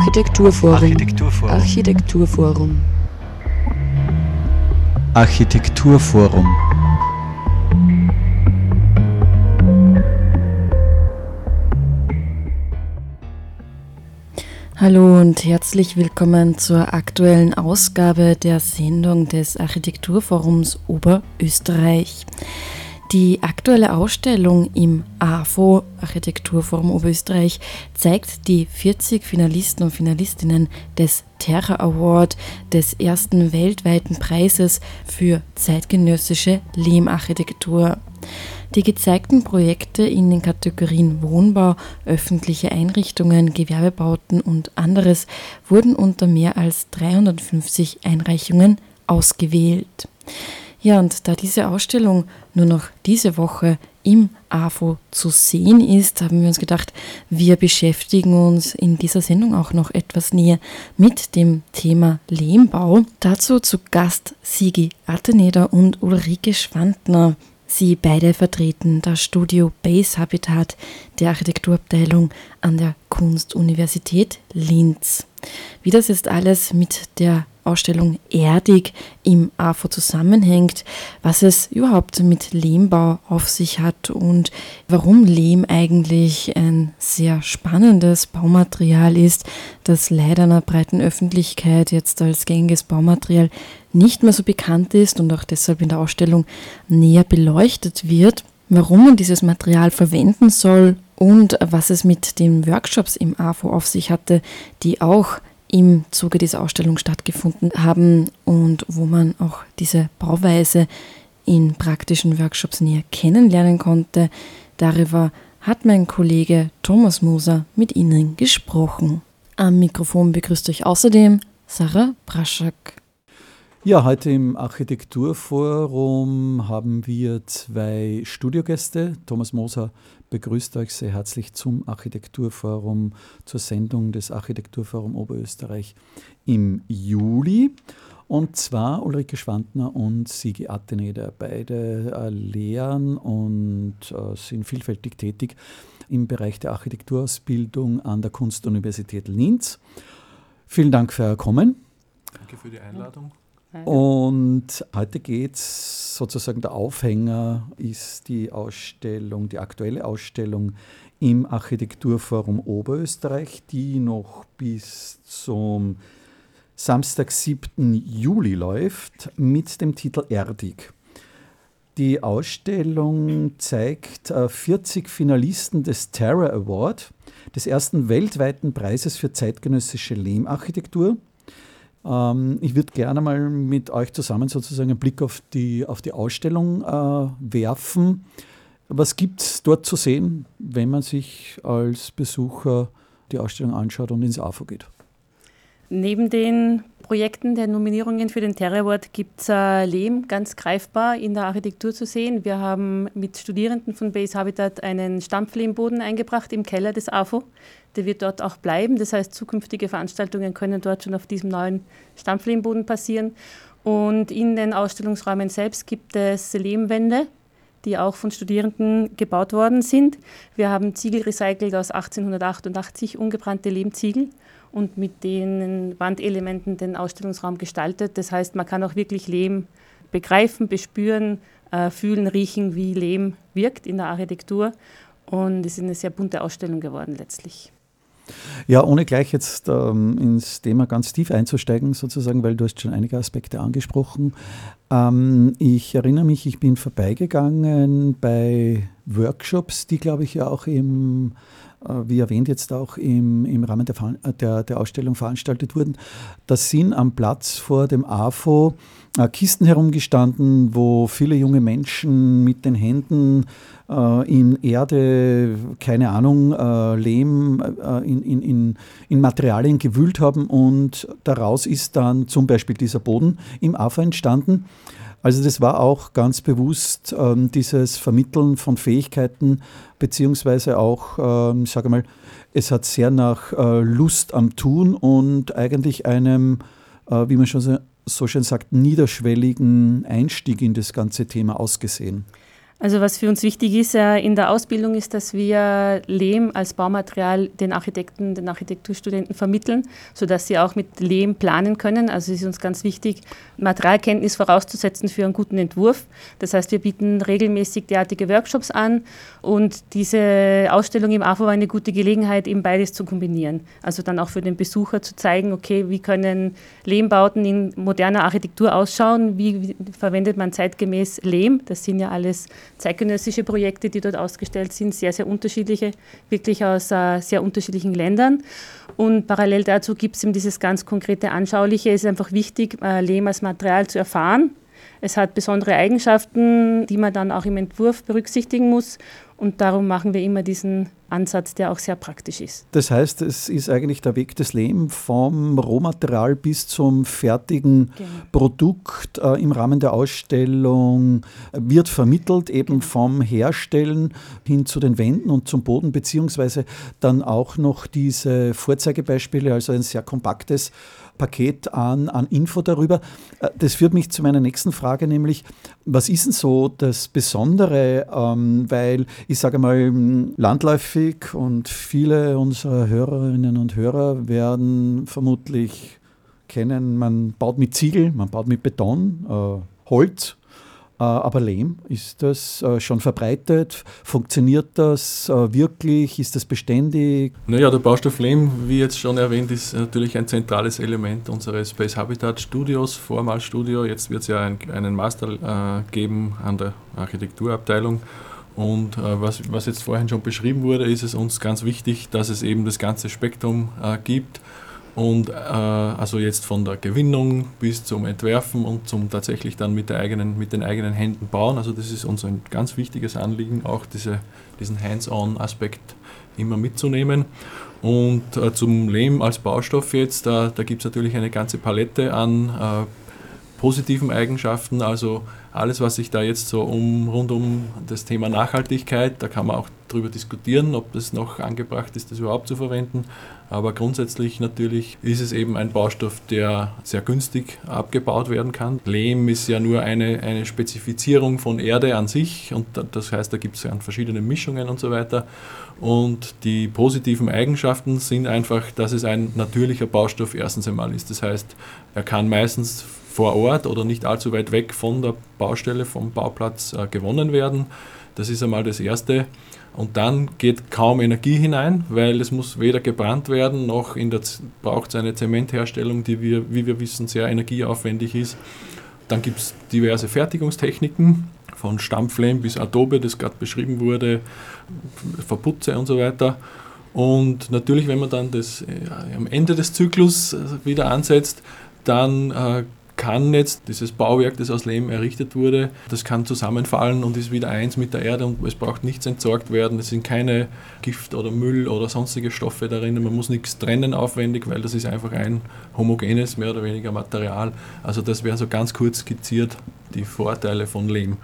Architekturforum. Architekturforum. Architekturforum. Architekturforum. Hallo und herzlich willkommen zur aktuellen Ausgabe der Sendung des Architekturforums Oberösterreich. Die aktuelle Ausstellung im AFO Architekturforum Oberösterreich zeigt die 40 Finalisten und Finalistinnen des Terra Award, des ersten weltweiten Preises für zeitgenössische Lehmarchitektur. Die gezeigten Projekte in den Kategorien Wohnbau, öffentliche Einrichtungen, Gewerbebauten und anderes wurden unter mehr als 350 Einreichungen ausgewählt. Ja, und da diese Ausstellung nur noch diese Woche im AFO zu sehen ist, haben wir uns gedacht, wir beschäftigen uns in dieser Sendung auch noch etwas näher mit dem Thema Lehmbau. Dazu zu Gast Sigi Atteneder und Ulrike Schwandner. Sie beide vertreten das Studio Base Habitat der Architekturabteilung an der Kunstuniversität Linz. Wie das jetzt alles mit der Ausstellung Erdig im AFO zusammenhängt, was es überhaupt mit Lehmbau auf sich hat und warum Lehm eigentlich ein sehr spannendes Baumaterial ist, das leider einer breiten Öffentlichkeit jetzt als gängiges Baumaterial nicht mehr so bekannt ist und auch deshalb in der Ausstellung näher beleuchtet wird, warum man dieses Material verwenden soll und was es mit den Workshops im AFO auf sich hatte, die auch im Zuge dieser Ausstellung stattgefunden haben und wo man auch diese Bauweise in praktischen Workshops näher kennenlernen konnte. Darüber hat mein Kollege Thomas Moser mit Ihnen gesprochen. Am Mikrofon begrüßt euch außerdem Sarah Braschak. Ja, heute im Architekturforum haben wir zwei Studiogäste. Thomas Moser begrüßt euch sehr herzlich zum Architekturforum, zur Sendung des Architekturforum Oberösterreich im Juli. Und zwar Ulrike Schwandner und Sigi Atteneder. Beide äh, lehren und äh, sind vielfältig tätig im Bereich der Architekturausbildung an der Kunstuniversität Linz. Vielen Dank für Ihr Kommen. Danke für die Einladung. Und heute geht es sozusagen, der Aufhänger ist die Ausstellung, die aktuelle Ausstellung im Architekturforum Oberösterreich, die noch bis zum Samstag, 7. Juli läuft, mit dem Titel Erdig. Die Ausstellung zeigt 40 äh, Finalisten des Terra Award, des ersten weltweiten Preises für zeitgenössische Lehmarchitektur ähm, ich würde gerne mal mit euch zusammen sozusagen einen Blick auf die, auf die Ausstellung äh, werfen. Was gibt es dort zu sehen, wenn man sich als Besucher die Ausstellung anschaut und ins AFO geht? Neben den Projekten der Nominierungen für den Terra Award gibt es äh, Lehm ganz greifbar in der Architektur zu sehen. Wir haben mit Studierenden von Base Habitat einen Stampflehmboden eingebracht im Keller des AFO. Der wird dort auch bleiben. Das heißt, zukünftige Veranstaltungen können dort schon auf diesem neuen Stampflehmboden passieren. Und in den Ausstellungsräumen selbst gibt es Lehmwände, die auch von Studierenden gebaut worden sind. Wir haben Ziegel recycelt aus 1888, ungebrannte Lehmziegel und mit den Wandelementen den Ausstellungsraum gestaltet. Das heißt, man kann auch wirklich Lehm begreifen, bespüren, äh, fühlen, riechen, wie Lehm wirkt in der Architektur. Und es ist eine sehr bunte Ausstellung geworden letztlich. Ja, ohne gleich jetzt ähm, ins Thema ganz tief einzusteigen, sozusagen, weil du hast schon einige Aspekte angesprochen. Ähm, ich erinnere mich, ich bin vorbeigegangen bei Workshops, die, glaube ich, ja auch im wie erwähnt, jetzt auch im, im Rahmen der, der, der, Ausstellung veranstaltet wurden. Da sind am Platz vor dem AFO äh, Kisten herumgestanden, wo viele junge Menschen mit den Händen äh, in Erde, keine Ahnung, äh, Lehm, äh, in, in, in, in Materialien gewühlt haben und daraus ist dann zum Beispiel dieser Boden im AFO entstanden. Also das war auch ganz bewusst ähm, dieses Vermitteln von Fähigkeiten, beziehungsweise auch, ähm, sage mal, es hat sehr nach äh, Lust am Tun und eigentlich einem, äh, wie man schon so, so schön sagt, niederschwelligen Einstieg in das ganze Thema ausgesehen. Also was für uns wichtig ist äh, in der Ausbildung ist, dass wir Lehm als Baumaterial den Architekten, den Architekturstudenten vermitteln, sodass sie auch mit Lehm planen können. Also es ist uns ganz wichtig, Materialkenntnis vorauszusetzen für einen guten Entwurf. Das heißt, wir bieten regelmäßig derartige Workshops an und diese Ausstellung im AFO war eine gute Gelegenheit, eben beides zu kombinieren. Also dann auch für den Besucher zu zeigen, okay, wie können Lehmbauten in moderner Architektur ausschauen, wie verwendet man zeitgemäß Lehm. Das sind ja alles zeitgenössische Projekte, die dort ausgestellt sind, sehr, sehr unterschiedliche, wirklich aus äh, sehr unterschiedlichen Ländern. Und parallel dazu gibt es eben dieses ganz konkrete Anschauliche. Es ist einfach wichtig, äh, Lehm als Material zu erfahren. Es hat besondere Eigenschaften, die man dann auch im Entwurf berücksichtigen muss. Und darum machen wir immer diesen Ansatz, der auch sehr praktisch ist. Das heißt, es ist eigentlich der Weg des Lebens vom Rohmaterial bis zum fertigen genau. Produkt äh, im Rahmen der Ausstellung wird vermittelt, eben genau. vom Herstellen hin zu den Wänden und zum Boden, beziehungsweise dann auch noch diese Vorzeigebeispiele, also ein sehr kompaktes Paket an, an Info darüber. Äh, das führt mich zu meiner nächsten Frage, nämlich, was ist denn so das Besondere? Ähm, weil ich sage mal, landläufig und viele unserer Hörerinnen und Hörer werden vermutlich kennen, man baut mit Ziegel, man baut mit Beton, äh, Holz aber Lehm, ist das äh, schon verbreitet? Funktioniert das äh, wirklich? Ist das beständig? Naja, der Baustoff Lehm, wie jetzt schon erwähnt, ist natürlich ein zentrales Element unseres Space Habitat Studios, Vormalstudio. Jetzt wird es ja einen Master geben an der Architekturabteilung. Und äh, was, jetzt vorhin schon beschrieben wurde, ist es uns ganz wichtig, dass es eben das ganze Spektrum äh, gibt und äh, also jetzt von der Gewinnung bis zum Entwerfen und zum tatsächlich dann mit, der eigenen, mit den eigenen Händen bauen. Also das ist uns ein ganz wichtiges Anliegen, auch diese, diesen Hands-on-Aspekt immer mitzunehmen. Und äh, zum Lehm als Baustoff jetzt, da, da gibt es natürlich eine ganze Palette an äh, positiven Eigenschaften, also alles, was sich da jetzt so um, rund um das Thema Nachhaltigkeit, da kann man auch darüber diskutieren, ob das noch angebracht ist, das überhaupt zu verwenden. Aber grundsätzlich natürlich ist es eben ein Baustoff, der sehr günstig abgebaut werden kann. Lehm ist ja nur eine, eine Spezifizierung von Erde an sich und das heißt, da gibt es verschiedene Mischungen und so weiter. Und die positiven Eigenschaften sind einfach, dass es ein natürlicher Baustoff erstens einmal ist. Das heißt, er kann meistens vor Ort oder nicht allzu weit weg von der Baustelle, vom Bauplatz äh, gewonnen werden. Das ist einmal das Erste. Und dann geht kaum Energie hinein, weil es muss weder gebrannt werden, noch braucht es eine Zementherstellung, die wir, wie wir wissen, sehr energieaufwendig ist. Dann gibt es diverse Fertigungstechniken, von Stampflehm bis Adobe, das gerade beschrieben wurde, Verputze und so weiter. Und natürlich, wenn man dann das äh, am Ende des Zyklus äh, wieder ansetzt, dann äh, kann jetzt dieses Bauwerk, das aus Lehm errichtet wurde, das kann zusammenfallen und ist wieder eins mit der Erde und es braucht nichts entsorgt werden. Es sind keine Gift oder Müll oder sonstige Stoffe darin. Man muss nichts trennen aufwendig, weil das ist einfach ein homogenes, mehr oder weniger Material. Also das wäre so ganz kurz skizziert die Vorteile von Lehm.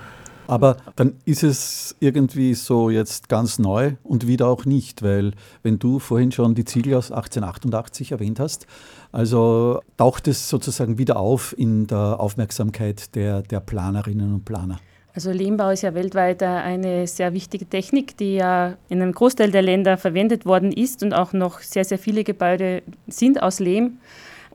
Aber dann ist es irgendwie so jetzt ganz neu und wieder auch nicht, weil wenn du vorhin schon die Ziegel aus 1888 erwähnt hast, also taucht es sozusagen wieder auf in der Aufmerksamkeit der, der Planerinnen und Planer. Also Lehmbau ist ja weltweit eine sehr wichtige Technik, die ja in einem Großteil der Länder verwendet worden ist und auch noch sehr, sehr viele Gebäude sind aus Lehm.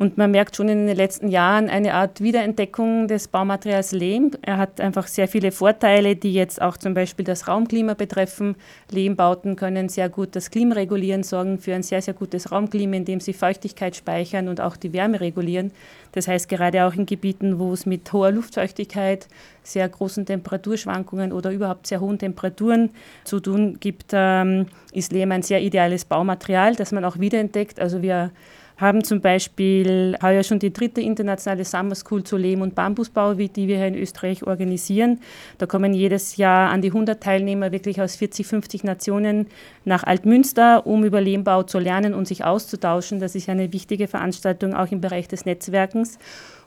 Und man merkt schon in den letzten Jahren eine Art Wiederentdeckung des Baumaterials Lehm. Er hat einfach sehr viele Vorteile, die jetzt auch zum Beispiel das Raumklima betreffen. Lehmbauten können sehr gut das Klima regulieren, sorgen für ein sehr, sehr gutes Raumklima, indem sie Feuchtigkeit speichern und auch die Wärme regulieren. Das heißt, gerade auch in Gebieten, wo es mit hoher Luftfeuchtigkeit, sehr großen Temperaturschwankungen oder überhaupt sehr hohen Temperaturen zu tun gibt, ähm, ist Lehm ein sehr ideales Baumaterial, das man auch wiederentdeckt. Also wir haben zum Beispiel heuer schon die dritte internationale Summer School zu Lehm- und Bambusbau, die wir hier in Österreich organisieren. Da kommen jedes Jahr an die 100 Teilnehmer wirklich aus 40, 50 Nationen nach Altmünster, um über Lehmbau zu lernen und sich auszutauschen. Das ist eine wichtige Veranstaltung auch im Bereich des Netzwerkens.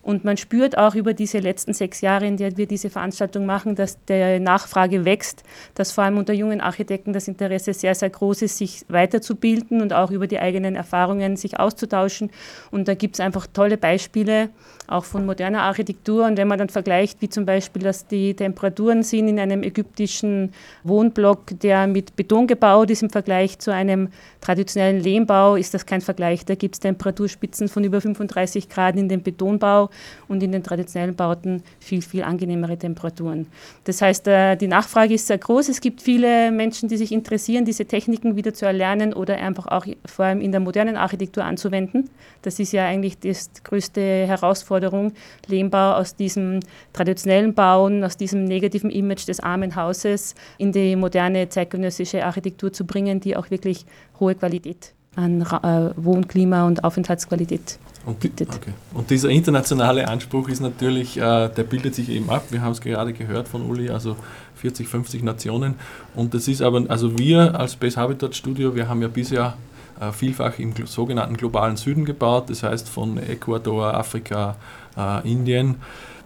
Und man spürt auch über diese letzten sechs Jahre, in der wir diese Veranstaltung machen, dass der Nachfrage wächst, dass vor allem unter jungen Architekten das Interesse sehr, sehr groß ist, sich weiterzubilden und auch über die eigenen Erfahrungen sich auszutauschen. Und da gibt es einfach tolle Beispiele, auch von moderner Architektur. Und wenn man dann vergleicht, wie zum Beispiel, dass die Temperaturen sind in einem ägyptischen Wohnblock, der mit Beton gebaut ist im Vergleich zu einem traditionellen Lehmbau, ist das kein Vergleich. Da gibt es Temperaturspitzen von über 35 Grad in dem Betonbau und in den traditionellen Bauten viel, viel angenehmere Temperaturen. Das heißt, äh, die Nachfrage ist sehr groß. Es gibt viele Menschen, die sich interessieren, diese Techniken wieder zu erlernen oder einfach auch vor allem in der modernen Architektur anzuwenden. Das ist ja eigentlich die größte Herausforderung, Lehmbau aus diesem traditionellen Bauen, aus diesem negativen Image des armen Hauses in die moderne zeitgenössische Architektur zu bringen, die auch wirklich hohe Qualität an äh, Wohnklima und Aufenthaltsqualität und, okay. und, dieser internationale Anspruch ist natürlich, äh, der bildet sich eben ab. Wir haben es gerade gehört von Uli, also 40, 50 Nationen. Und das ist aber, also wir als Space Habitat Studio, wir haben ja bisher äh, vielfach im sogenannten globalen Süden gebaut, das heißt von Ecuador, Afrika, äh, Indien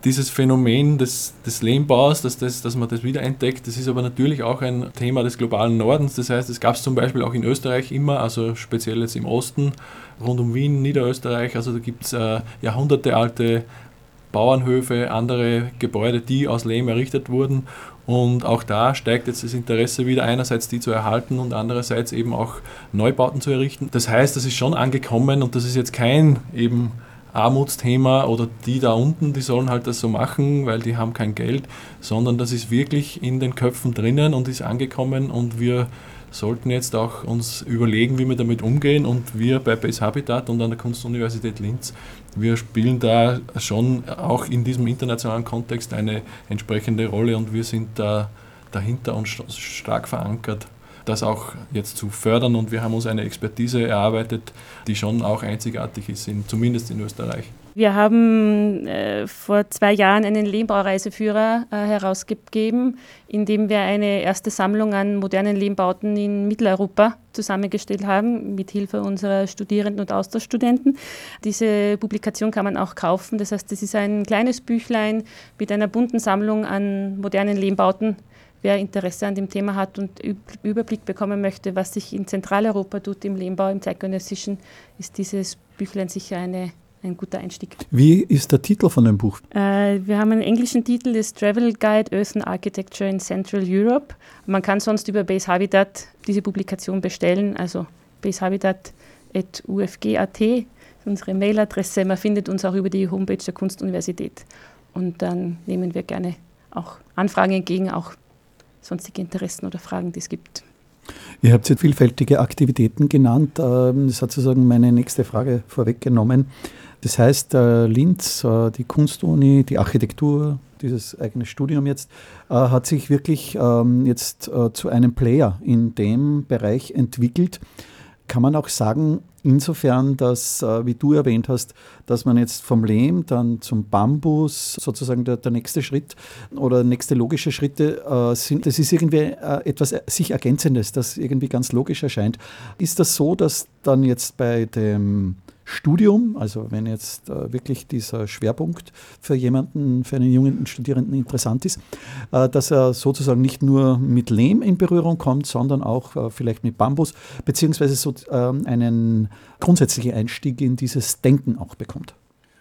dieses Phänomen des, des Lehmbaus, dass, das, dass man das wiederentdeckt, das ist aber natürlich auch ein Thema des globalen Nordens. Das heißt, es gab es zum Beispiel auch in Österreich immer, also speziell jetzt im Osten, rund um Wien, Niederösterreich. Also da gibt es äh, jahrhundertealte Bauernhöfe, andere Gebäude, die aus Lehm errichtet wurden. Und auch da steigt jetzt das Interesse wieder, einerseits die zu erhalten und andererseits eben auch Neubauten zu errichten. Das heißt, das ist schon angekommen und das ist jetzt kein eben Armutsthema oder die da unten, die sollen halt das so machen, weil die haben kein Geld, sondern das ist wirklich in den Köpfen drinnen und ist angekommen und wir sollten jetzt auch uns überlegen, wie wir damit umgehen und wir bei Base Habitat und an der Kunstuniversität Linz, wir spielen da schon auch in diesem internationalen Kontext eine entsprechende Rolle und wir sind da dahinter und stark verankert das auch jetzt zu fördern. Und wir haben uns eine Expertise erarbeitet, die schon auch einzigartig ist, in, zumindest in Österreich. Wir haben äh, vor zwei Jahren einen Lehmbaureiseführer äh, herausgegeben, in dem wir eine erste Sammlung an modernen Lehmbauten in Mitteleuropa zusammengestellt haben, mit Hilfe unserer Studierenden und Austauschstudenten. Diese Publikation kann man auch kaufen. Das heißt, das ist ein kleines Büchlein mit einer bunten Sammlung an modernen Lehmbauten wer Interesse an dem Thema hat und Überblick bekommen möchte, was sich in Zentraleuropa tut im Lehmbau, im zeitgenössischen, ist dieses Büchlein sicher eine, ein guter Einstieg. Wie ist der Titel von dem Buch? Äh, wir haben einen englischen Titel, das Travel Guide Earthen Architecture in Central Europe. Man kann sonst über Base Habitat diese Publikation bestellen, also basehabitat.ufg.at unsere Mailadresse. Man findet uns auch über die Homepage der Kunstuniversität. Und dann nehmen wir gerne auch Anfragen entgegen, auch sonstige Interessen oder Fragen, die es gibt. Ihr habt jetzt vielfältige Aktivitäten genannt. Ähm, das hat sozusagen meine nächste Frage vorweggenommen. Das heißt, äh, Linz, äh, die Kunstuni, die Architektur, dieses eigene Studium jetzt, äh, hat sich wirklich ähm, jetzt zu einem Player in dem Bereich entwickelt. Kann man auch sagen, insofern, dass, äh, wie du erwähnt hast, dass man jetzt vom Lehm dann zum Bambus sozusagen der, der nächste Schritt oder nächste logische Schritte äh, sind, das ist irgendwie äh, etwas sich Ergänzendes, das irgendwie ganz logisch erscheint. Ist das so, dass dann jetzt bei dem Studium, also wenn jetzt äh, wirklich dieser Schwerpunkt für jemanden, für einen jungen Studierenden interessant ist, äh, dass er sozusagen nicht nur mit Lehm in Berührung kommt, sondern auch äh, vielleicht mit Bambus, beziehungsweise so ähm, einen grundsätzlichen Einstieg in dieses Denken auch bekommt.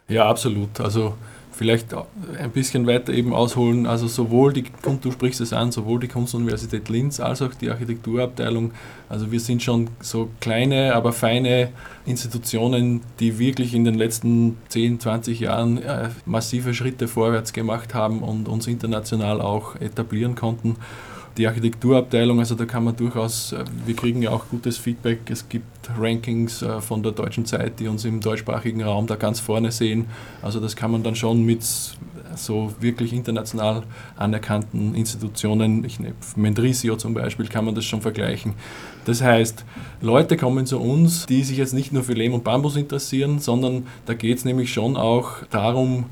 Ja, absolut. Also vielleicht ein bisschen weiter eben ausholen. Also sowohl die, du sprichst es an, sowohl die Kunstuniversität Linz als auch die Architekturabteilung. Also wir sind schon so kleine, aber feine Institutionen, die wirklich in den letzten 10, 20 Jahren äh, massive Schritte vorwärts gemacht haben und uns international auch etablieren konnten die Architekturabteilung, also da kann man durchaus, äh, wir kriegen ja auch gutes Feedback. Es gibt Rankings äh, von der deutschen Zeit, die uns im deutschsprachigen Raum da ganz vorne sehen. Also das kann man dann schon mit so wirklich international anerkannten Institutionen, ich nehme Mendrisio zum Beispiel, kann man das schon vergleichen. Das heißt, Leute kommen zu uns, die sich jetzt nicht nur für Lehm und Bambus interessieren, sondern da geht es nämlich schon auch darum,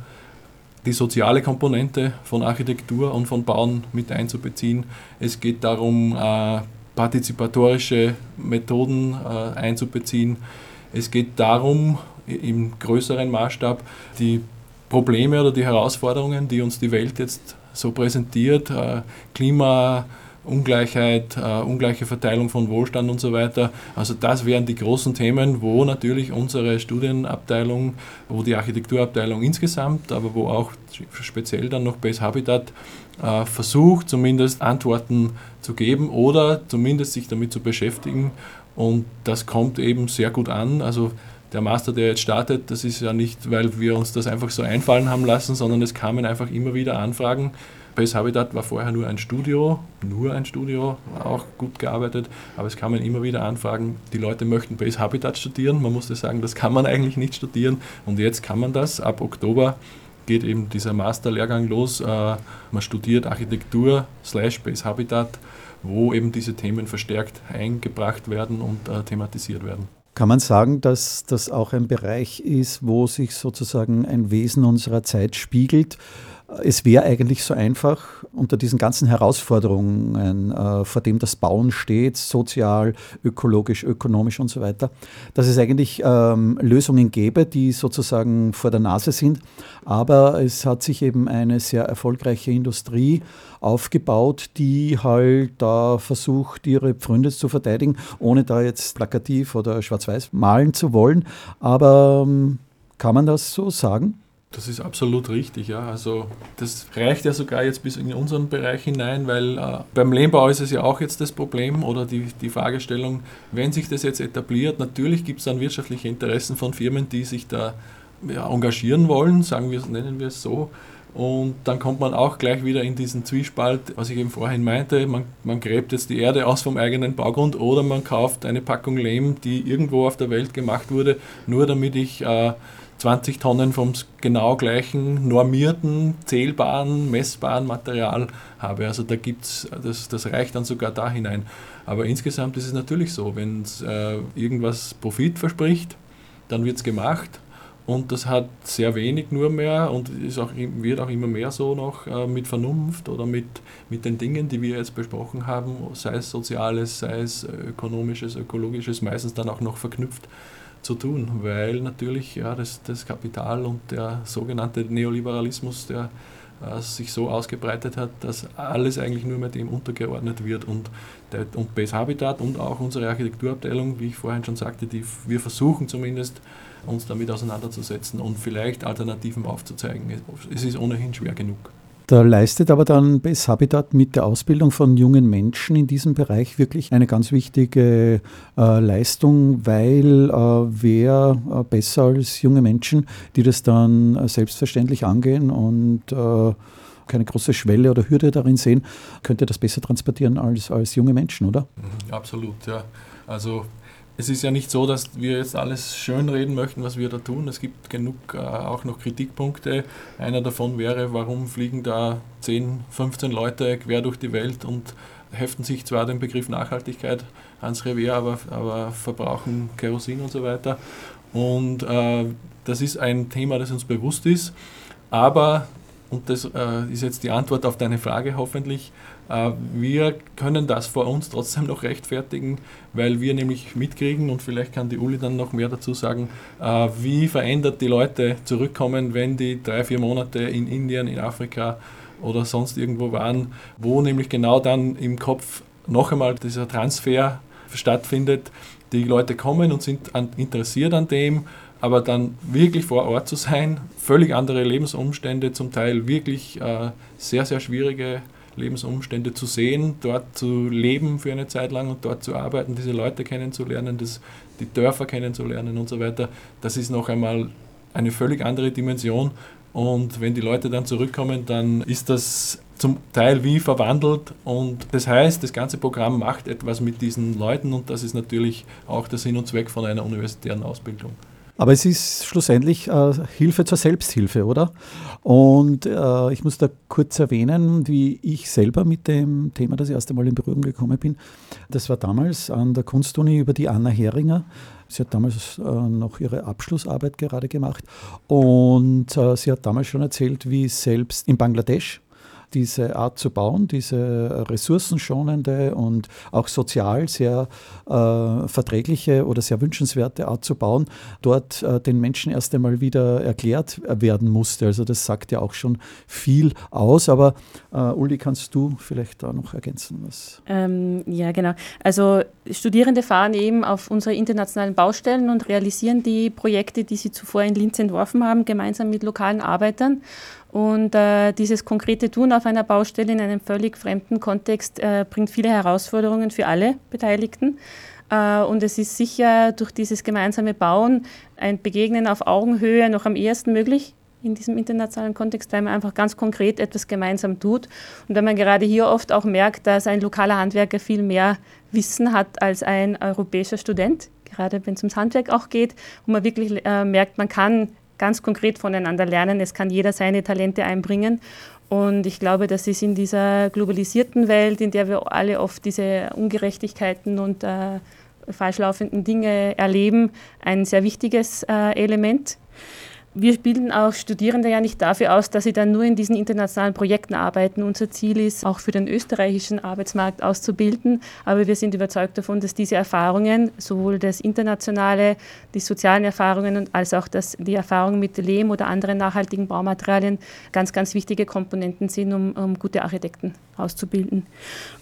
die soziale Komponente von Architektur und von Bauen mit einzubeziehen. Es geht darum, äh, partizipatorische Methoden äh, einzubeziehen. Es geht darum, im größeren Maßstab die Probleme oder die Herausforderungen, die uns die Welt jetzt so präsentiert, äh, Klima, Ungleichheit, äh, ungleiche Verteilung von Wohlstand und so weiter. Also das wären die großen Themen, wo natürlich unsere Studienabteilung, wo die Architekturabteilung insgesamt, aber wo auch speziell dann noch Base Habitat äh, versucht, zumindest Antworten zu geben oder zumindest sich damit zu beschäftigen. Und das kommt eben sehr gut an. Also der Master, der jetzt startet, das ist ja nicht, weil wir uns das einfach so einfallen haben lassen, sondern es kamen einfach immer wieder Anfragen Base Habitat war vorher nur ein Studio, nur ein Studio, auch gut gearbeitet, aber es kamen immer wieder Anfragen, die Leute möchten Base Habitat studieren. Man musste sagen, das kann man eigentlich nicht studieren und jetzt kann man das. Ab Oktober geht eben dieser Masterlehrgang los. Äh, man studiert Architektur slash Base Habitat, wo eben diese Themen verstärkt eingebracht werden und äh, thematisiert werden. Kann man sagen, dass das auch ein Bereich ist, wo sich sozusagen ein Wesen unserer Zeit spiegelt? Es wäre eigentlich so einfach unter diesen ganzen Herausforderungen, äh, vor dem das Bauen steht, sozial, ökologisch, ökonomisch und so weiter, dass es eigentlich ähm, Lösungen gäbe, die sozusagen vor der Nase sind. Aber es hat sich eben eine sehr erfolgreiche Industrie aufgebaut, die halt da versucht, ihre Pfründe zu verteidigen, ohne da jetzt plakativ oder schwarz-weiß malen zu wollen. Aber ähm, kann man das so sagen? Das ist absolut richtig, ja. Also das reicht ja sogar jetzt bis in unseren Bereich hinein, weil äh, beim Lehmbau ist es ja auch jetzt das Problem oder die, die Fragestellung, wenn sich das jetzt etabliert, natürlich gibt es dann wirtschaftliche Interessen von Firmen, die sich da ja, engagieren wollen, sagen wir, nennen wir es so. Und dann kommt man auch gleich wieder in diesen Zwiespalt, was ich eben vorhin meinte, man, man gräbt jetzt die Erde aus vom eigenen Baugrund oder man kauft eine Packung Lehm, die irgendwo auf der Welt gemacht wurde, nur damit ich äh, 20 Tonnen vom genau gleichen normierten, zählbaren, messbaren Material habe. Also da gibt's, das, das reicht dann sogar da hinein. Aber insgesamt ist es natürlich so, wenn äh, irgendwas Profit verspricht, dann wird es gemacht und das hat sehr wenig nur mehr und ist auch, wird auch immer mehr so noch äh, mit Vernunft oder mit, mit den Dingen, die wir jetzt besprochen haben, sei es Soziales, sei es Ökonomisches, Ökologisches, meistens dann auch noch verknüpft zu tun, weil natürlich ja, das, das Kapital und der sogenannte Neoliberalismus, der äh, sich so ausgebreitet hat, dass alles eigentlich nur mehr dem untergeordnet wird. Und, der, und Base Habitat und auch unsere Architekturabteilung, wie ich vorhin schon sagte, die, wir versuchen zumindest uns damit auseinanderzusetzen und vielleicht Alternativen aufzuzeigen. Es ist ohnehin schwer genug. Da leistet aber dann BES Habitat mit der Ausbildung von jungen Menschen in diesem Bereich wirklich eine ganz wichtige äh, Leistung, weil äh, wer äh, besser als junge Menschen, die das dann äh, selbstverständlich angehen und äh, keine große Schwelle oder Hürde darin sehen, könnte das besser transportieren als, als junge Menschen, oder? Mhm, absolut, ja. Also es ist ja nicht so, dass wir jetzt alles schönreden möchten, was wir da tun. Es gibt genug äh, auch noch Kritikpunkte. Einer davon wäre, warum fliegen da 10, 15 Leute quer durch die Welt und heften sich zwar den Begriff Nachhaltigkeit ans Revier, aber, aber verbrauchen Kerosin und so weiter. Und äh, das ist ein Thema, das uns bewusst ist. Aber, und das äh, ist jetzt die Antwort auf deine Frage hoffentlich, wir können das vor uns trotzdem noch rechtfertigen, weil wir nämlich mitkriegen und vielleicht kann die Uli dann noch mehr dazu sagen, äh, wie verändert die Leute zurückkommen, wenn die drei, vier Monate in Indien, in Afrika oder sonst irgendwo waren, wo nämlich genau dann im Kopf noch einmal dieser Transfer stattfindet. Die Leute kommen und sind interessiert an dem, aber dann wirklich vor Ort zu sein, völlig andere Lebensumstände, zum Teil wirklich äh, sehr, sehr schwierige Lebensumstände zu sehen, dort zu leben für eine Zeit lang und dort zu arbeiten, diese Leute kennenzulernen, das, die Dörfer kennenzulernen und so weiter, das ist noch einmal eine völlig andere Dimension. Und wenn die Leute dann zurückkommen, dann ist das zum Teil wie verwandelt. Und das heißt, das ganze Programm macht etwas mit diesen Leuten und das ist natürlich auch der Sinn und Zweck von einer universitären Ausbildung. Aber es ist schlussendlich äh, Hilfe zur Selbsthilfe, oder? Und äh, ich muss da kurz erwähnen, wie ich selber mit dem Thema das erste Mal in Berührung gekommen bin. Das war damals an der Kunstuni über die Anna Heringer. Sie hat damals äh, noch ihre Abschlussarbeit gerade gemacht und äh, sie hat damals schon erzählt, wie selbst in Bangladesch diese Art zu bauen, diese ressourcenschonende und auch sozial sehr äh, verträgliche oder sehr wünschenswerte Art zu bauen, dort äh, den Menschen erst einmal wieder erklärt werden musste. Also das sagt ja auch schon viel aus. Aber äh, Uli, kannst du vielleicht da noch ergänzen? Was? Ähm, ja, genau. Also Studierende fahren eben auf unsere internationalen Baustellen und realisieren die Projekte, die sie zuvor in Linz entworfen haben, gemeinsam mit lokalen Arbeitern. Und äh, dieses konkrete Tun auf einer Baustelle in einem völlig fremden Kontext äh, bringt viele Herausforderungen für alle Beteiligten. Äh, und es ist sicher durch dieses gemeinsame Bauen ein Begegnen auf Augenhöhe noch am ehesten möglich in diesem internationalen Kontext, weil man einfach ganz konkret etwas gemeinsam tut. Und wenn man gerade hier oft auch merkt, dass ein lokaler Handwerker viel mehr Wissen hat als ein europäischer Student, gerade wenn es ums Handwerk auch geht, wo man wirklich äh, merkt, man kann ganz konkret voneinander lernen, es kann jeder seine Talente einbringen. Und ich glaube, das ist in dieser globalisierten Welt, in der wir alle oft diese Ungerechtigkeiten und äh, falschlaufenden Dinge erleben, ein sehr wichtiges äh, Element wir bilden auch Studierende ja nicht dafür aus, dass sie dann nur in diesen internationalen Projekten arbeiten. Unser Ziel ist, auch für den österreichischen Arbeitsmarkt auszubilden. Aber wir sind überzeugt davon, dass diese Erfahrungen, sowohl das internationale, die sozialen Erfahrungen als auch das, die Erfahrung mit Lehm oder anderen nachhaltigen Baumaterialien ganz, ganz wichtige Komponenten sind, um, um gute Architekten auszubilden.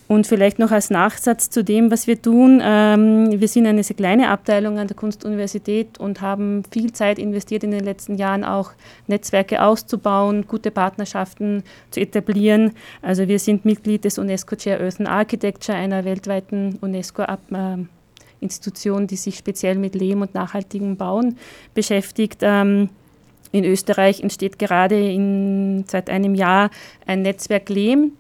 Und vielleicht noch als Nachsatz zu dem, was wir tun. Ähm, wir sind eine sehr kleine Abteilung an der Kunstuniversität und haben viel Zeit investiert in den letzten Jahren auch Netzwerke auszubauen, gute Partnerschaften zu etablieren. Also wir sind Mitglied des UNESCO Chair Earth and Architecture, einer weltweiten UNESCO-Institution, die sich speziell mit Lehm und nachhaltigem Bauen beschäftigt. Ähm, in Österreich entsteht gerade in, seit einem Jahr ein Netzwerk Lehm,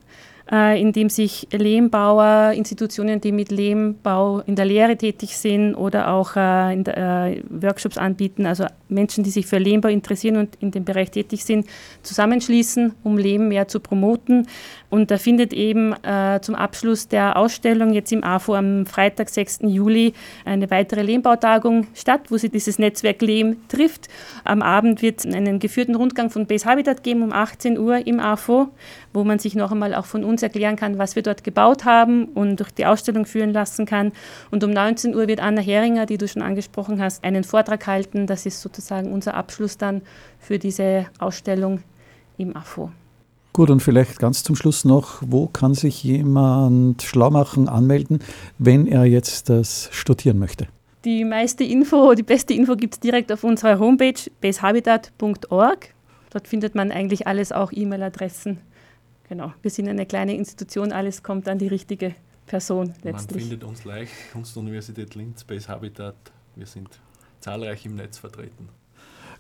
äh, in dem sich Lehmbauer, Institutionen, die mit Lehmbau in der Lehre tätig sind oder auch äh, in der, äh, Workshops anbieten, also Menschen, die sich für Lehmbau interessieren und in dem Bereich tätig sind, zusammenschließen, um Lehm mehr zu promoten. Und da findet eben zum Abschluss der Ausstellung jetzt im AFO am Freitag, 6. Juli, eine weitere Lehmbautagung statt, wo sich dieses Netzwerk Lehm trifft. Am Abend wird es einen geführten Rundgang von Base Habitat geben um 18 Uhr im AFO, wo man sich noch einmal auch von uns erklären kann, was wir dort gebaut haben und durch die Ausstellung führen lassen kann. Und um 19 Uhr wird Anna Heringer, die du schon angesprochen hast, einen Vortrag halten. Das ist sozusagen unser Abschluss dann für diese Ausstellung im AFO. Gut, und vielleicht ganz zum Schluss noch, wo kann sich jemand schlau machen, anmelden, wenn er jetzt das studieren möchte? Die meiste Info, die beste Info gibt es direkt auf unserer Homepage basehabitat.org. Dort findet man eigentlich alles, auch E-Mail-Adressen. Genau, wir sind eine kleine Institution, alles kommt an die richtige Person letztlich. Man findet uns leicht, Kunstuniversität Linz, Base Habitat. Wir sind zahlreich im Netz vertreten.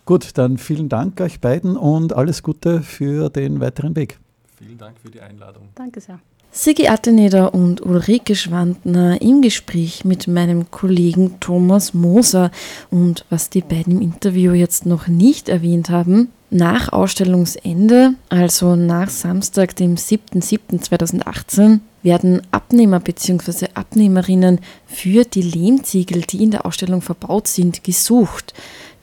Gut, dann vielen Dank euch beiden und alles Gute für den weiteren Weg. Vielen Dank für die Einladung. Danke sehr. Sigi Atteneder und Ulrike Schwandner im Gespräch mit meinem Kollegen Thomas Moser. Und was die beiden im Interview jetzt noch nicht erwähnt haben, nach Ausstellungsende, also nach Samstag, dem 7.7.2018, werden Abnehmer bzw. Abnehmerinnen für die Lehmziegel, die in der Ausstellung verbaut sind, gesucht.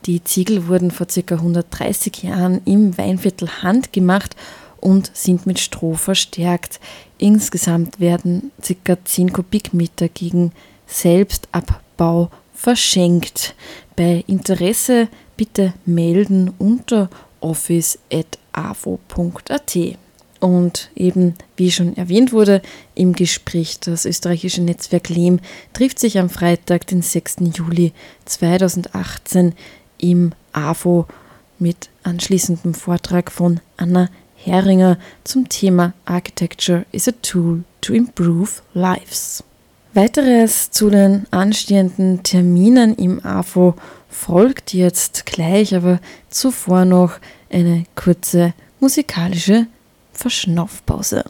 Die Ziegel wurden vor ca. 130 Jahren im Weinviertel handgemacht und sind mit Stroh verstärkt. Insgesamt werden ca. 10 Kubikmeter gegen Selbstabbau verschenkt. Bei Interesse bitte melden unter office.avo.at. Und eben, wie schon erwähnt wurde, im Gespräch, das österreichische Netzwerk Lehm trifft sich am Freitag, den 6. Juli 2018 im AFO mit anschließendem Vortrag von Anna Heringer zum Thema Architecture is a Tool to Improve Lives. Weiteres zu den anstehenden Terminen im AFO folgt jetzt gleich, aber zuvor noch eine kurze musikalische Verschnaufpause.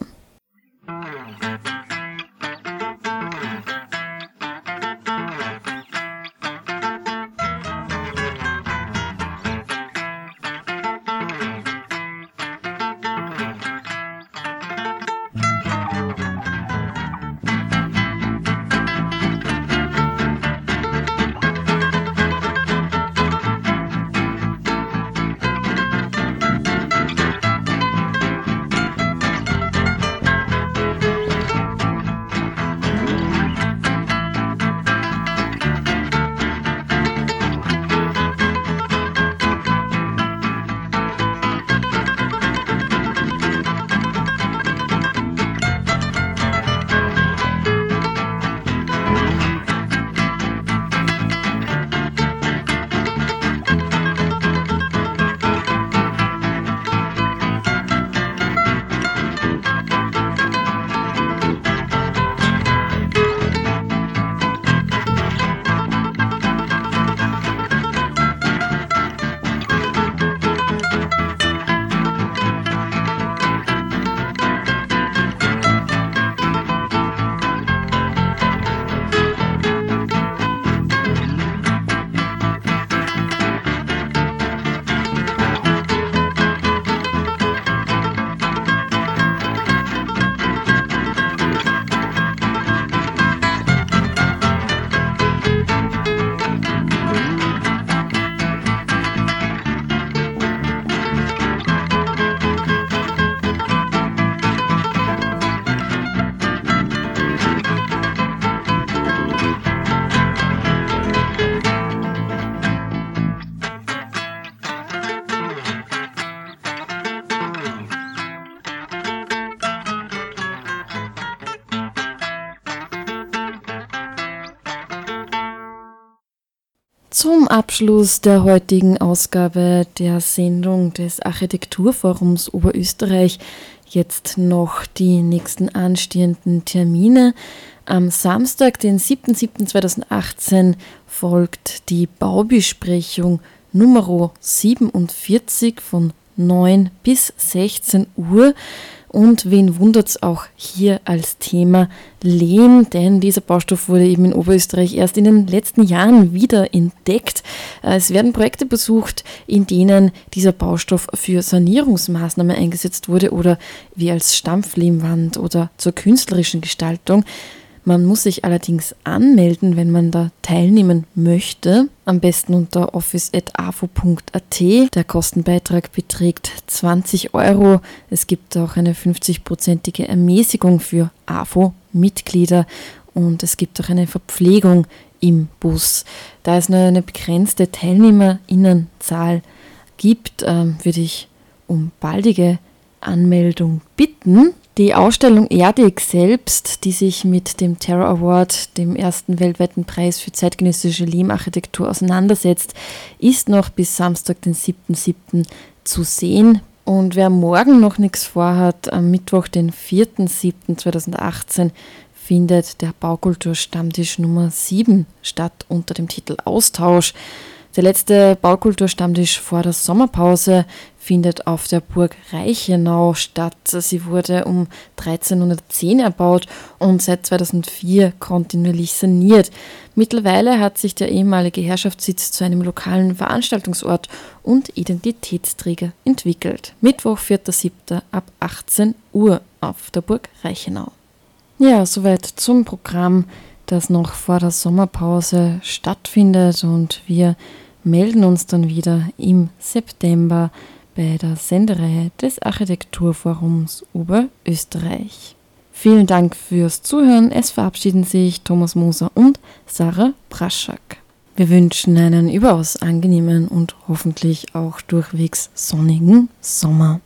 Abschluss der heutigen Ausgabe der Sendung des Architekturforums Oberösterreich jetzt noch die nächsten anstehenden Termine. Am Samstag, den 7.7.2018, folgt die Baubesprechung Nummer 47 von 9 bis 16 Uhr. Und wen wundert es auch hier als Thema Lehm, denn dieser Baustoff wurde eben in Oberösterreich erst in den letzten Jahren wieder entdeckt. Es werden Projekte besucht, in denen dieser Baustoff für Sanierungsmaßnahmen eingesetzt wurde oder wie als Stampflehmwand oder zur künstlerischen Gestaltung. Man muss sich allerdings anmelden, wenn man da teilnehmen möchte. Am besten unter office.afo.at. Der Kostenbeitrag beträgt 20 Euro. Es gibt auch eine 50-prozentige Ermäßigung für AFO-Mitglieder und es gibt auch eine Verpflegung im Bus. Da es nur eine begrenzte Teilnehmerinnenzahl gibt, ähm, würde ich um baldige Anmeldung bitten. Die Ausstellung Erdig selbst, die sich mit dem Terror Award, dem ersten weltweiten Preis für zeitgenössische Lehmarchitektur auseinandersetzt, ist noch bis Samstag, den 7.7. zu sehen. Und wer morgen noch nichts vorhat, am Mittwoch, den 4.7.2018, findet der Baukulturstammtisch Nummer 7 statt unter dem Titel Austausch. Der letzte Baukulturstammtisch vor der Sommerpause findet auf der Burg Reichenau statt. Sie wurde um 1310 erbaut und seit 2004 kontinuierlich saniert. Mittlerweile hat sich der ehemalige Herrschaftssitz zu einem lokalen Veranstaltungsort und Identitätsträger entwickelt. Mittwoch, 4.7. ab 18 Uhr auf der Burg Reichenau. Ja, soweit zum Programm, das noch vor der Sommerpause stattfindet und wir melden uns dann wieder im September bei der Sendereihe des Architekturforums Oberösterreich. Vielen Dank fürs Zuhören. Es verabschieden sich Thomas Moser und Sarah Braschak. Wir wünschen einen überaus angenehmen und hoffentlich auch durchwegs sonnigen Sommer.